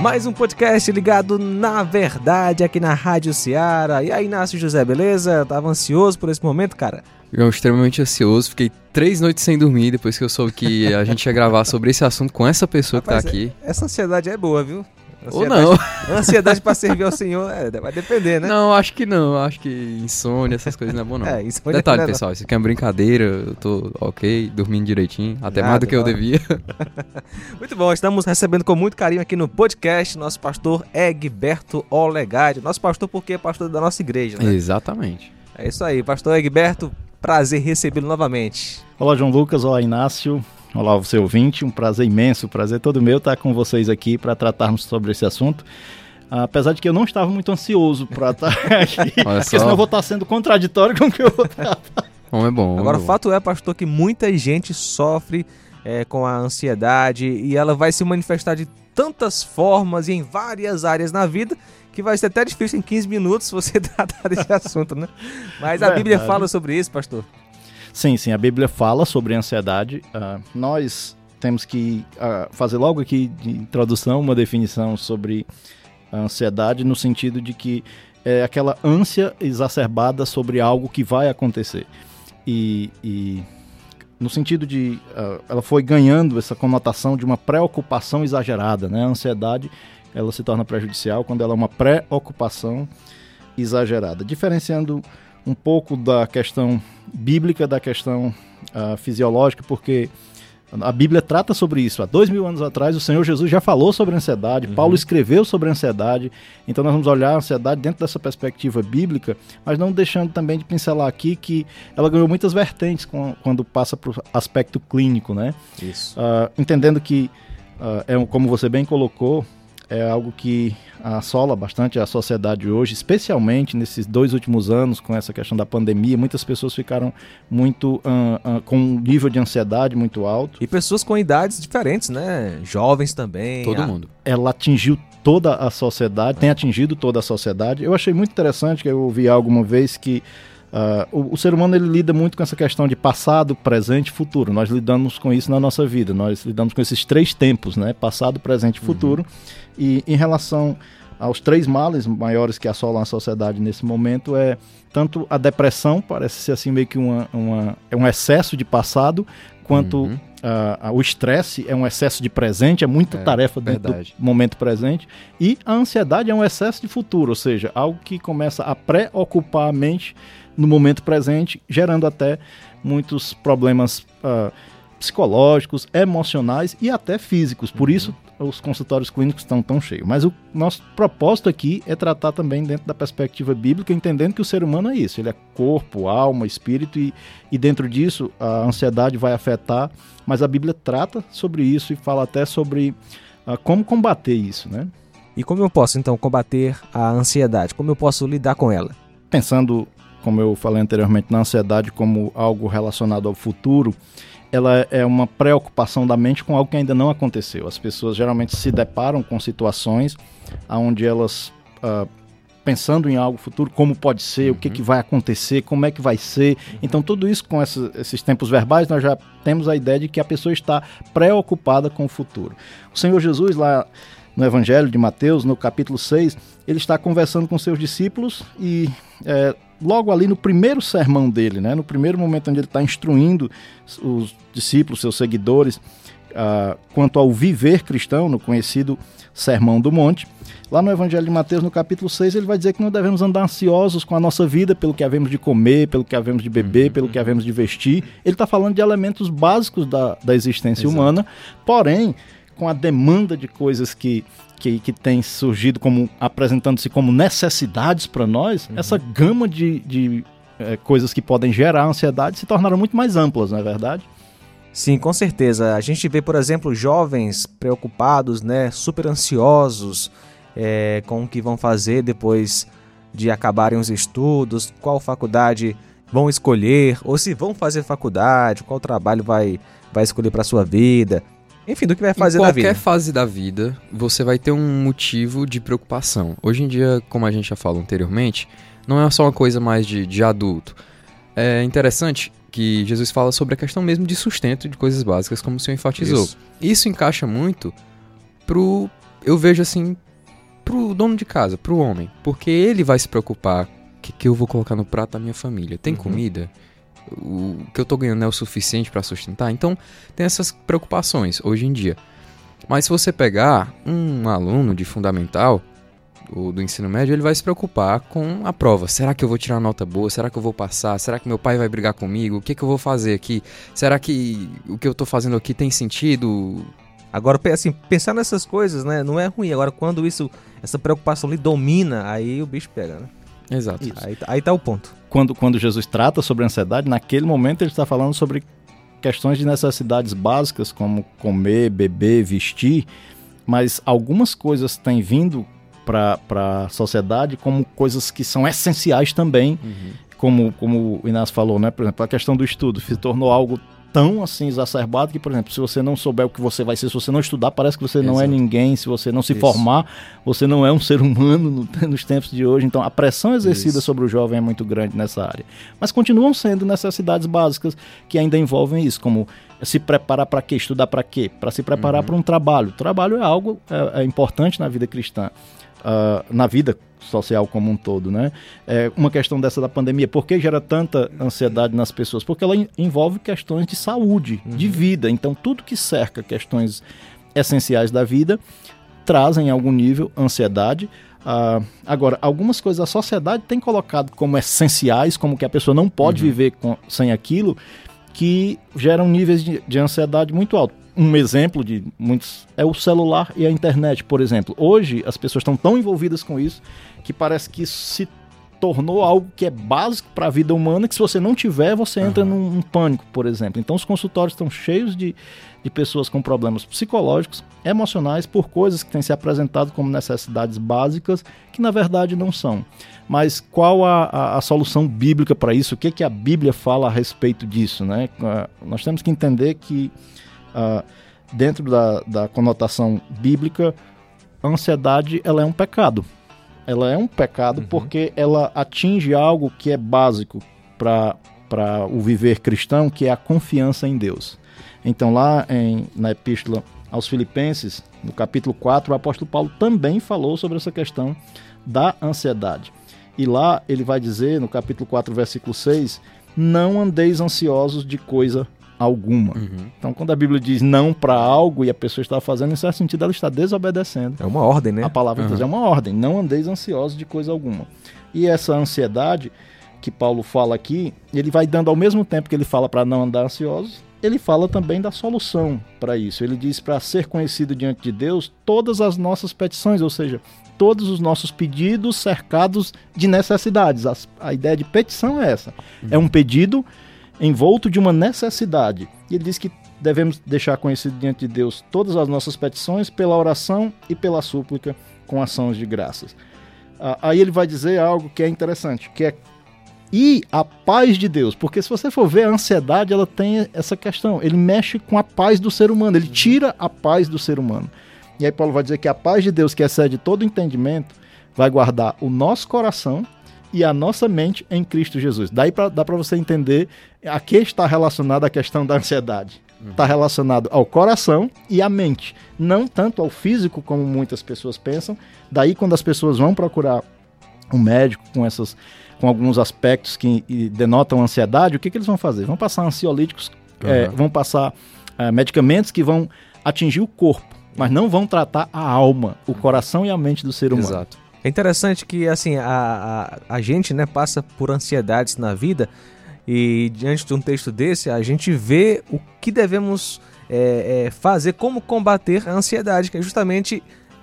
Mais um podcast ligado na verdade aqui na Rádio Ceará. E aí, Inácio José, beleza? Tava ansioso por esse momento, cara? Eu extremamente ansioso, fiquei três noites sem dormir depois que eu soube que a gente ia gravar sobre esse assunto com essa pessoa Rapaz, que tá aqui. Essa ansiedade é boa, viu? Ou não. Ansiedade para servir ao Senhor é, vai depender, né? Não, acho que não. Acho que insônia, essas coisas não é bom, não. É, insônia Detalhe, não é pessoal, isso aqui é uma brincadeira. Eu tô ok, dormindo direitinho. Até Nada, mais do que eu devia. muito bom, estamos recebendo com muito carinho aqui no podcast nosso pastor Egberto Olegade. Nosso pastor porque é pastor da nossa igreja, né? Exatamente. É isso aí, pastor Egberto. Prazer recebê-lo novamente. Olá, João Lucas. Olá, Inácio. Olá, você ouvinte, um prazer imenso, um prazer todo meu estar com vocês aqui para tratarmos sobre esse assunto. Apesar de que eu não estava muito ansioso para estar aqui, porque senão eu vou estar sendo contraditório com o que eu vou estar. Bom, é bom. Agora, o fato é, pastor, que muita gente sofre é, com a ansiedade e ela vai se manifestar de tantas formas e em várias áreas na vida que vai ser até difícil em 15 minutos você tratar desse assunto, né? Mas a Verdade. Bíblia fala sobre isso, pastor. Sim, sim, a Bíblia fala sobre ansiedade. Uh, nós temos que uh, fazer logo aqui de introdução uma definição sobre a ansiedade no sentido de que é aquela ânsia exacerbada sobre algo que vai acontecer. E, e no sentido de uh, ela foi ganhando essa conotação de uma preocupação exagerada, né? A ansiedade ela se torna prejudicial quando ela é uma preocupação exagerada, diferenciando um pouco da questão bíblica, da questão uh, fisiológica, porque a Bíblia trata sobre isso. Há dois mil anos atrás, o Senhor Jesus já falou sobre ansiedade, uhum. Paulo escreveu sobre ansiedade. Então, nós vamos olhar a ansiedade dentro dessa perspectiva bíblica, mas não deixando também de pincelar aqui que ela ganhou muitas vertentes com, quando passa para o aspecto clínico, né? Isso. Uh, entendendo que, uh, é, como você bem colocou, é algo que assola bastante a sociedade hoje, especialmente nesses dois últimos anos com essa questão da pandemia. Muitas pessoas ficaram muito uh, uh, com um nível de ansiedade muito alto. E pessoas com idades diferentes, né? Jovens também. Todo mundo. Ela atingiu toda a sociedade, tem atingido toda a sociedade. Eu achei muito interessante que eu ouvi alguma vez que Uh, o, o, ser humano ele lida muito com essa questão de passado, presente e futuro. Nós lidamos com isso na nossa vida. Nós lidamos com esses três tempos, né? Passado, presente e futuro. Uhum. E em relação aos três males maiores que assolam a sociedade nesse momento é tanto a depressão, parece ser assim meio que uma, uma é um excesso de passado, quanto uhum. uh, o estresse é um excesso de presente, é muita é, tarefa dentro verdade. do momento presente, e a ansiedade é um excesso de futuro, ou seja, algo que começa a preocupar a mente no momento presente, gerando até muitos problemas uh, psicológicos, emocionais e até físicos. Por uhum. isso, os consultórios clínicos estão tão cheios. Mas o nosso propósito aqui é tratar também dentro da perspectiva bíblica, entendendo que o ser humano é isso. Ele é corpo, alma, espírito e, e dentro disso a ansiedade vai afetar. Mas a Bíblia trata sobre isso e fala até sobre uh, como combater isso, né? E como eu posso então combater a ansiedade? Como eu posso lidar com ela? Pensando, como eu falei anteriormente, na ansiedade como algo relacionado ao futuro, ela é uma preocupação da mente com algo que ainda não aconteceu. As pessoas geralmente se deparam com situações onde elas, uh, pensando em algo futuro, como pode ser, uhum. o que, que vai acontecer, como é que vai ser. Uhum. Então, tudo isso com essa, esses tempos verbais, nós já temos a ideia de que a pessoa está preocupada com o futuro. O Senhor Jesus, lá no Evangelho de Mateus, no capítulo 6, ele está conversando com seus discípulos e é, logo ali no primeiro sermão dele, né, no primeiro momento onde ele está instruindo os discípulos, seus seguidores, uh, quanto ao viver cristão, no conhecido Sermão do Monte, lá no Evangelho de Mateus, no capítulo 6, ele vai dizer que não devemos andar ansiosos com a nossa vida pelo que havemos de comer, pelo que havemos de beber, uhum. pelo que havemos de vestir. Ele está falando de elementos básicos da, da existência Exato. humana, porém, com a demanda de coisas que que, que tem surgido como apresentando-se como necessidades para nós, uhum. essa gama de, de é, coisas que podem gerar ansiedade se tornaram muito mais amplas, não é verdade? Sim, com certeza. A gente vê, por exemplo, jovens preocupados, né, super ansiosos é, com o que vão fazer depois de acabarem os estudos, qual faculdade vão escolher, ou se vão fazer faculdade, qual trabalho vai, vai escolher para sua vida enfim, do que vai fazer da vida. Em qualquer fase da vida, você vai ter um motivo de preocupação. Hoje em dia, como a gente já falou anteriormente, não é só uma coisa mais de, de adulto. É interessante que Jesus fala sobre a questão mesmo de sustento de coisas básicas, como o senhor enfatizou. Isso, Isso encaixa muito pro eu vejo assim pro dono de casa, pro homem, porque ele vai se preocupar o que, que eu vou colocar no prato da minha família. Tem Uhum. comida? O que eu tô ganhando é o suficiente para sustentar? Então, tem essas preocupações hoje em dia. Mas se você pegar um aluno de fundamental ou do ensino médio, ele vai se preocupar com a prova. Será que eu vou tirar uma nota boa? Será que eu vou passar? Será que meu pai vai brigar comigo? O que, que eu vou fazer aqui? Será que o que eu tô fazendo aqui tem sentido? Agora, assim, pensar nessas coisas, né, não é ruim. Agora, quando isso, essa preocupação lhe domina, aí o bicho pega, né? Exato. Aí, aí tá o ponto. Quando, quando Jesus trata sobre ansiedade, naquele momento ele está falando sobre questões de necessidades básicas, como comer, beber, vestir, mas algumas coisas têm vindo para a sociedade como coisas que são essenciais também, Uhum. como, como o Inácio falou, né? Por exemplo, a questão do estudo se tornou algo tão assim exacerbado que, por exemplo, se você não souber o que você vai ser, se você não estudar, parece que você não é ninguém, se você não se Isso. formar, você não é um ser humano no- nos tempos de hoje. Então, a pressão exercida Isso. sobre o jovem é muito grande nessa área. Mas continuam sendo necessidades básicas que ainda envolvem isso, como se preparar para quê? Estudar para quê? Para se preparar Uhum. para um trabalho. O trabalho é algo é, é importante na vida cristã, ah, na vida social como um todo, né? É uma questão dessa da pandemia, por que gera tanta ansiedade nas pessoas? Porque ela en- envolve questões de saúde, de vida. Então, tudo que cerca questões essenciais da vida trazem em algum nível ansiedade. Ah, agora, algumas coisas a sociedade tem colocado como essenciais, como que a pessoa não pode viver com- sem aquilo, que geram níveis de, de ansiedade muito altos. Um exemplo de muitos é o celular e a internet, por exemplo. Hoje as pessoas estão tão envolvidas com isso que parece que isso se tornou algo que é básico para a vida humana, que se você não tiver, você entra num, num pânico, por exemplo. Então os consultórios estão cheios de, de pessoas com problemas psicológicos, emocionais, por coisas que têm se apresentado como necessidades básicas, que na verdade não são. Mas qual a, a, a solução bíblica para isso? O que, que a Bíblia fala a respeito disso? Né? Nós temos que entender que, ah, dentro da, da conotação bíblica, a ansiedade ela é um pecado. Ela é um pecado porque ela atinge algo que é básico para o viver cristão, que é a confiança em Deus. Então, lá em, na epístola aos Filipenses, no capítulo 4, o apóstolo Paulo também falou sobre essa questão da ansiedade. E lá ele vai dizer, no capítulo 4, versículo 6, não andeis ansiosos de coisa alguma. Uhum. Então, quando a Bíblia diz não para algo e a pessoa está fazendo, em certo sentido, ela está desobedecendo. É uma ordem, né? A palavra de Deus é uma ordem, não andeis ansiosos de coisa alguma. E essa ansiedade que Paulo fala aqui, ele vai dando ao mesmo tempo que ele fala para não andar ansiosos, ele fala também da solução para isso. Ele diz para ser conhecido diante de Deus todas as nossas petições, ou seja, todos os nossos pedidos cercados de necessidades. As- a ideia de petição é essa. É um pedido envolto de uma necessidade. E ele diz que devemos deixar conhecido diante de Deus todas as nossas petições pela oração e pela súplica com ações de graças. Ah, Aí ele vai dizer algo que é interessante, que é e a paz de Deus, porque se você for ver a ansiedade, ela tem essa questão, ele mexe com a paz do ser humano, ele tira a paz do ser humano. E aí Paulo vai dizer que a paz de Deus, que excede todo entendimento, vai guardar o nosso coração e a nossa mente em Cristo Jesus. Daí pra, dá para você entender a que está relacionada a questão da ansiedade. Está relacionado ao coração e à mente, não tanto ao físico como muitas pessoas pensam. Daí quando as pessoas vão procurar um médico com essas com alguns aspectos que denotam ansiedade, o que, que eles vão fazer? Vão passar ansiolíticos, é, Uhum. vão passar é, medicamentos que vão atingir o corpo, mas não vão tratar a alma, o coração e a mente do ser humano. Exato. É interessante que assim a, a, a gente né, passa por ansiedades na vida e diante de um texto desse a gente vê o que devemos é, é, fazer, como combater a ansiedade, que é justamente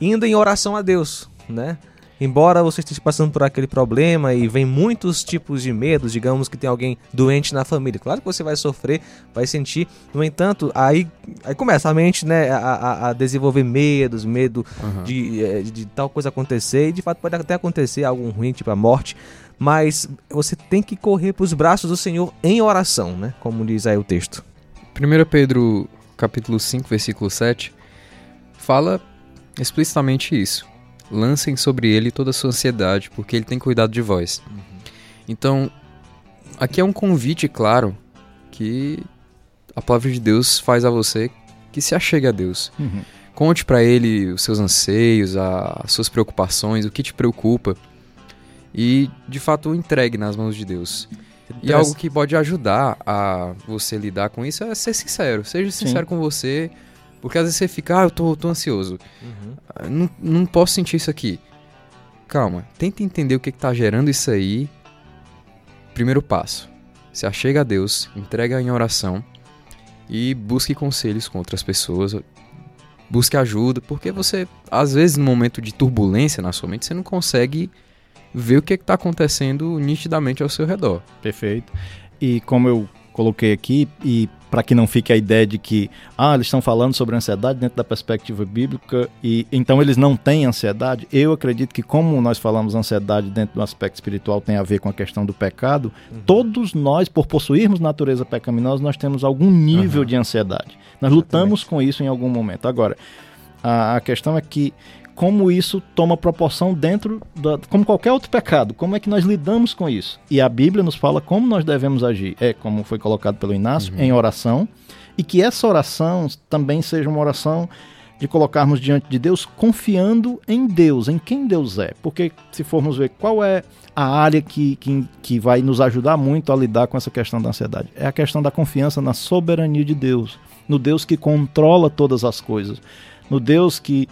indo em oração a Deus, né? Embora você esteja passando por aquele problema e vem muitos tipos de medos, digamos que tem alguém doente na família, claro que você vai sofrer, vai sentir. No entanto, aí, aí começa a mente, né, a, a- a desenvolver medos, medo Uhum. de, eh, de tal coisa acontecer, e de fato pode até acontecer algo ruim, tipo a morte, mas você tem que correr para os braços do Senhor em oração, né? Como diz aí o texto. 1 Pedro capítulo 5, versículo 7, fala explicitamente isso. Lancem sobre ele toda a sua ansiedade, porque ele tem cuidado de vós. Então, aqui é um convite, claro, que a palavra de Deus faz a você que se achegue a Deus. Uhum. Conte para ele os seus anseios, a, as suas preocupações, o que te preocupa. E, de fato, entregue nas mãos de Deus. E algo que pode ajudar a você lidar com isso é ser sincero. Seja sincero Sim. com você. Porque às vezes você fica, ah, eu tô, tô ansioso. Uhum. Ah, não, não posso sentir isso aqui. Calma, tenta entender o que, que tá gerando isso aí. Primeiro passo. Se achega a Deus, entrega em oração e busque conselhos com outras pessoas. Busque ajuda, porque você, às vezes, no momento de turbulência na sua mente, você não consegue ver o que está acontecendo nitidamente ao seu redor. Perfeito. E como eu coloquei aqui, e para que não fique a ideia de que ah, eles estão falando sobre ansiedade dentro da perspectiva bíblica e então eles não têm ansiedade, eu acredito que como nós falamos ansiedade dentro do aspecto espiritual tem a ver com a questão do pecado, uhum. todos nós, por possuirmos natureza pecaminosa, nós temos algum nível uhum. de ansiedade. Nós Exatamente. lutamos com isso em algum momento. Agora, a, a questão é que como isso toma proporção dentro da, como qualquer outro pecado. Como é que nós lidamos com isso? E a Bíblia nos fala como nós devemos agir. É como foi colocado pelo Inácio, uhum. em oração, e que essa oração também seja uma oração de colocarmos diante de Deus confiando em Deus, em quem Deus é. Porque se formos ver qual é a área que, que, que vai nos ajudar muito a lidar com essa questão da ansiedade, é a questão da confiança na soberania de Deus, no Deus que controla todas as coisas, no Deus que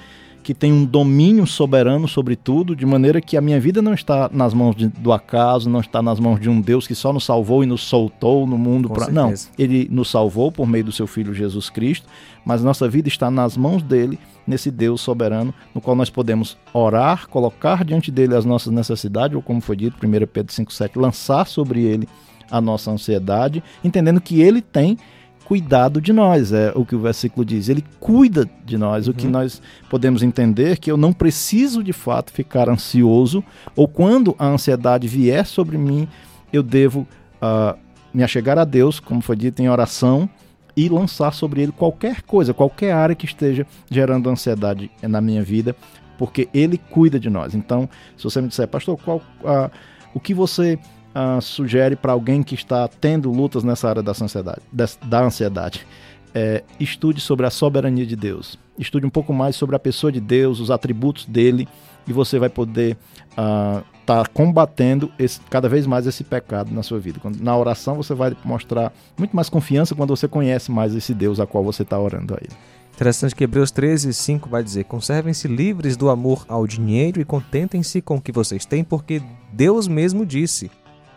que tem um domínio soberano sobre tudo, de maneira que a minha vida não está nas mãos de, do acaso, não está nas mãos de um Deus que só nos salvou e nos soltou no mundo. Pra... Não, ele nos salvou por meio do seu Filho Jesus Cristo, mas nossa vida está nas mãos dele, nesse Deus soberano, no qual nós podemos orar, colocar diante dele as nossas necessidades, ou como foi dito, 1 Pedro 5,7, lançar sobre ele a nossa ansiedade, entendendo que ele tem cuidado de nós, é o que o versículo diz. Ele cuida de nós. Uhum. O que uhum. nós podemos entender que eu não preciso de fato ficar ansioso, ou quando a ansiedade vier sobre mim, eu devo uh, me achegar a Deus, como foi dito em oração, e lançar sobre ele qualquer coisa, qualquer área que esteja gerando ansiedade na minha vida, porque ele cuida de nós. Então, se você me disser, pastor, qual, uh, o que você uh, sugere para alguém que está tendo lutas nessa área da ansiedade? Da ansiedade? É, estude sobre a soberania de Deus. Estude um pouco mais sobre a pessoa de Deus, os atributos dele, e você vai poder estar uh, tá combatendo esse, cada vez mais esse pecado na sua vida. Quando, na oração você vai mostrar muito mais confiança quando você conhece mais esse Deus a qual você está orando a ele. Interessante que Hebreus 13, 5 vai dizer: Conservem-se livres do amor ao dinheiro e contentem-se com o que vocês têm, porque Deus mesmo disse: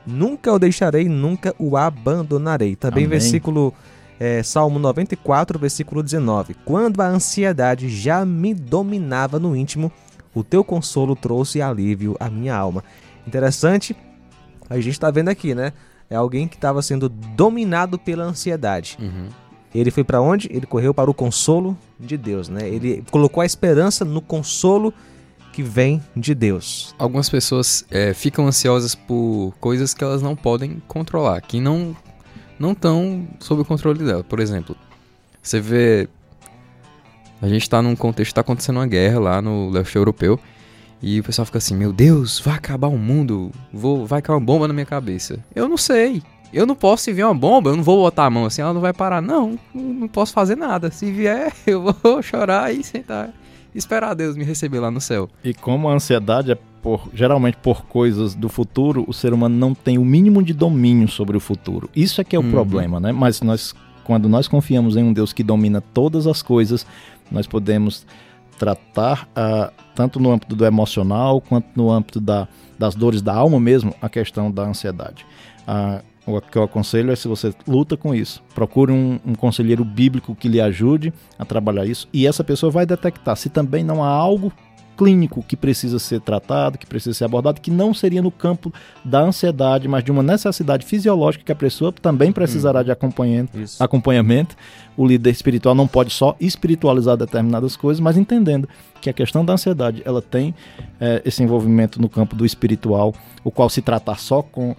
Nunca o deixarei, nunca o abandonarei. Também Amém. versículo é, Salmo 94, versículo 19. Quando a ansiedade já me dominava no íntimo, o teu consolo trouxe alívio à minha alma. Interessante, a gente está vendo aqui, né? É alguém que estava sendo dominado pela ansiedade. Uhum. Ele foi para onde? Ele correu para o consolo de Deus, né? Ele colocou a esperança no consolo de que vem de Deus. Algumas pessoas é, ficam ansiosas por coisas que elas não podem controlar, que não não estão sob o controle dela. Por exemplo, você vê a gente está num contexto está acontecendo uma guerra lá no leste europeu e o pessoal fica assim: "Meu Deus, vai acabar o mundo, vou vai cair uma bomba na minha cabeça". Eu não sei. Eu não posso se vier uma bomba, eu não vou botar a mão assim, ela não vai parar. Não, não posso fazer nada. Se vier, eu vou chorar e sentar esperar Deus me receber lá no céu. E como a ansiedade é por, geralmente por coisas do futuro, o ser humano não tem o mínimo de domínio sobre o futuro. Isso é que é o uhum. problema, né? Mas nós, quando nós confiamos em um Deus que domina todas as coisas, nós podemos tratar uh, tanto no âmbito do emocional quanto no âmbito da, das dores da alma mesmo a questão da ansiedade. Uh, o que eu aconselho é se você luta com isso, procure um, um, conselheiro bíblico que lhe ajude a trabalhar isso e essa pessoa vai detectar se também não há algo clínico que precisa ser tratado, que precisa ser abordado, que não seria no campo da ansiedade, mas de uma necessidade fisiológica que a pessoa também precisará hum, de acompanhamento, acompanhamento. O líder espiritual não pode só espiritualizar determinadas coisas, mas entendendo que a questão da ansiedade ela tem é, esse envolvimento no campo do espiritual, o qual se tratar só com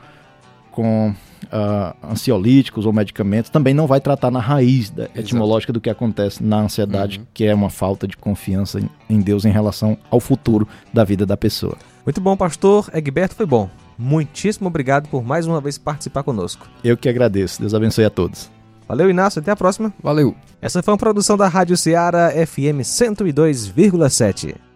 com uh, ansiolíticos ou medicamentos, também não vai tratar na raiz da, etimológica do que acontece na ansiedade, uhum. que é uma falta de confiança em, em Deus em relação ao futuro da vida da pessoa. Muito bom, pastor. Egberto, foi bom. Muitíssimo obrigado por mais uma vez participar conosco. Eu que agradeço. Deus abençoe a todos. Valeu, Inácio, até a próxima. Valeu. Essa foi uma produção da Rádio Ceará FM 102,7.